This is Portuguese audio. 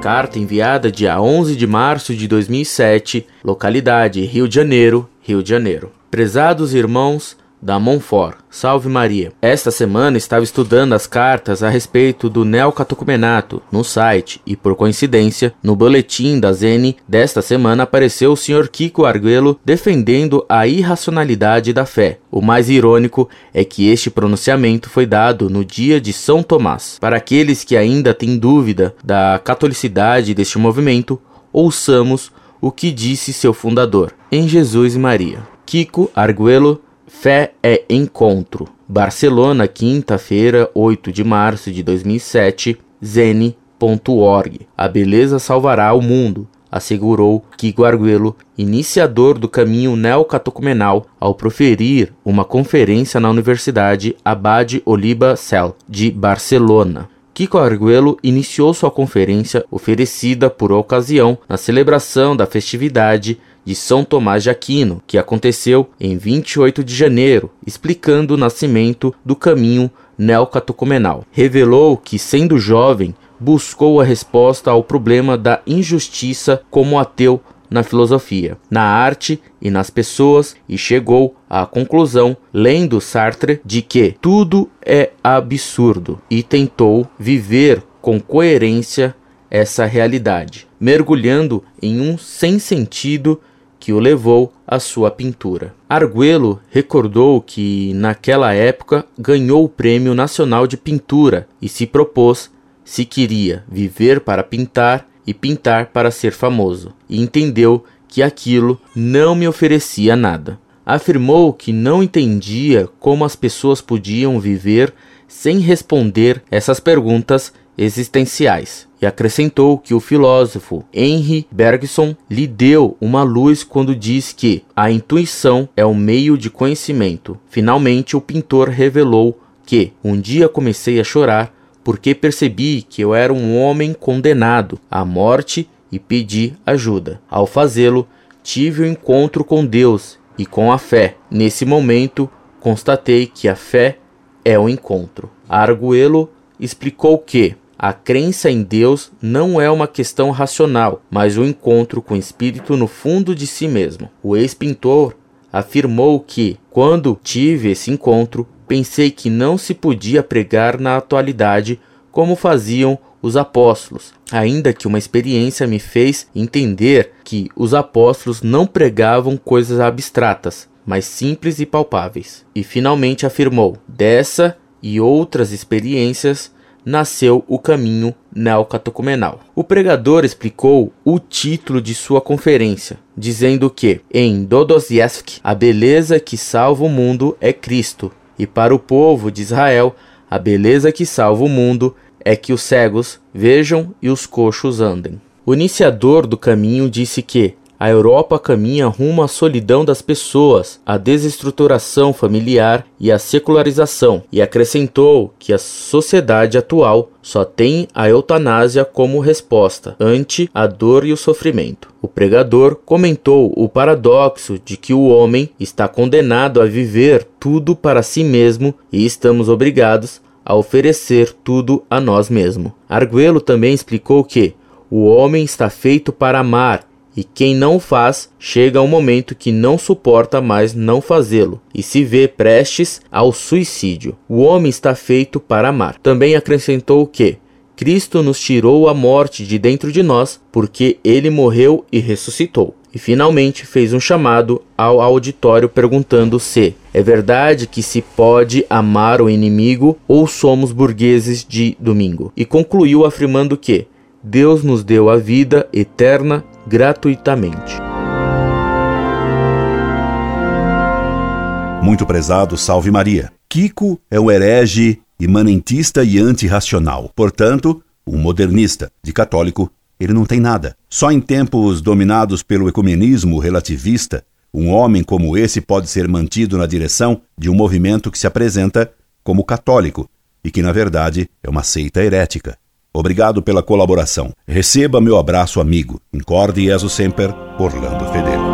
Carta enviada dia 11 de março de 2007, localidade Rio de Janeiro, Rio de Janeiro. Prezados irmãos, da Monfort. Salve Maria. Esta semana estava estudando as cartas a respeito do neocatecumenato no site e, por coincidência, no boletim da Zene desta semana apareceu o Sr. Kiko Arguello defendendo a irracionalidade da fé. O mais irônico é que este pronunciamento foi dado no dia de São Tomás. Para aqueles que ainda têm dúvida da catolicidade deste movimento, ouçamos o que disse seu fundador, em Jesus e Maria. Kiko Arguello Fé é Encontro. Barcelona, quinta-feira, 8 de março de 2007, zene.org. A beleza salvará o mundo, assegurou Kiko Arguello, iniciador do caminho neocatecumenal, ao proferir uma conferência na Universidade Abad Oliba Cel, de Barcelona. Kiko Arguello iniciou sua conferência oferecida por ocasião na celebração da festividade de São Tomás de Aquino, que aconteceu em 28 de janeiro, explicando o nascimento do caminho neocatecumenal. Revelou que, sendo jovem, buscou a resposta ao problema da injustiça como ateu na filosofia, na arte e nas pessoas e chegou à conclusão, lendo Sartre, de que tudo é absurdo e tentou viver com coerência essa realidade, mergulhando em um sem sentido que o levou à sua pintura. Arguello recordou que, naquela época, ganhou o Prêmio Nacional de Pintura e se propôs, se queria, viver para pintar e pintar para ser famoso, e entendeu que aquilo não me oferecia nada. Afirmou que não entendia como as pessoas podiam viver sem responder essas perguntas existenciais e acrescentou que o filósofo Henry Bergson lhe deu uma luz quando diz que a intuição é o meio de conhecimento. Finalmente, o pintor revelou que um dia comecei a chorar porque percebi que eu era um homem condenado à morte e pedi ajuda. Ao fazê-lo, tive o um encontro com Deus e com a fé. Nesse momento, constatei que a fé é o encontro. Arguello explicou que a crença em Deus não é uma questão racional, mas o um encontro com o espírito no fundo de si mesmo. O ex-pintor afirmou que, quando tive esse encontro, pensei que não se podia pregar na atualidade como faziam os apóstolos, ainda que uma experiência me fez entender que os apóstolos não pregavam coisas abstratas, mas simples e palpáveis. E finalmente afirmou: dessa e outras experiências nasceu o caminho neocatecumenal. O pregador explicou o título de sua conferência, dizendo que, em Dostoiévski, a beleza que salva o mundo é Cristo, e para o povo de Israel, a beleza que salva o mundo é que os cegos vejam e os coxos andem. O iniciador do caminho disse que a Europa caminha rumo à solidão das pessoas, à desestruturação familiar e à secularização, e acrescentou que a sociedade atual só tem a eutanásia como resposta ante a dor e o sofrimento. O pregador comentou o paradoxo de que o homem está condenado a viver tudo para si mesmo e estamos obrigados a oferecer tudo a nós mesmos. Arguello também explicou que o homem está feito para amar e quem não faz, chega um momento que não suporta mais não fazê-lo e se vê prestes ao suicídio. O homem está feito para amar. Também acrescentou que Cristo nos tirou a morte de dentro de nós, porque ele morreu e ressuscitou. E finalmente fez um chamado ao auditório perguntando se é verdade que se pode amar o inimigo ou somos burgueses de domingo. E concluiu afirmando que Deus nos deu a vida eterna gratuitamente. Muito prezado, salve Maria. Kiko é um herege, imanentista e antirracional. Portanto, um modernista. De católico, ele não tem nada. Só em tempos dominados pelo ecumenismo relativista, um homem como esse pode ser mantido na direção de um movimento que se apresenta como católico e que, na verdade, é uma seita herética. Obrigado pela colaboração. Receba meu abraço amigo. Incorde Jesus Semper, Orlando Fedeli.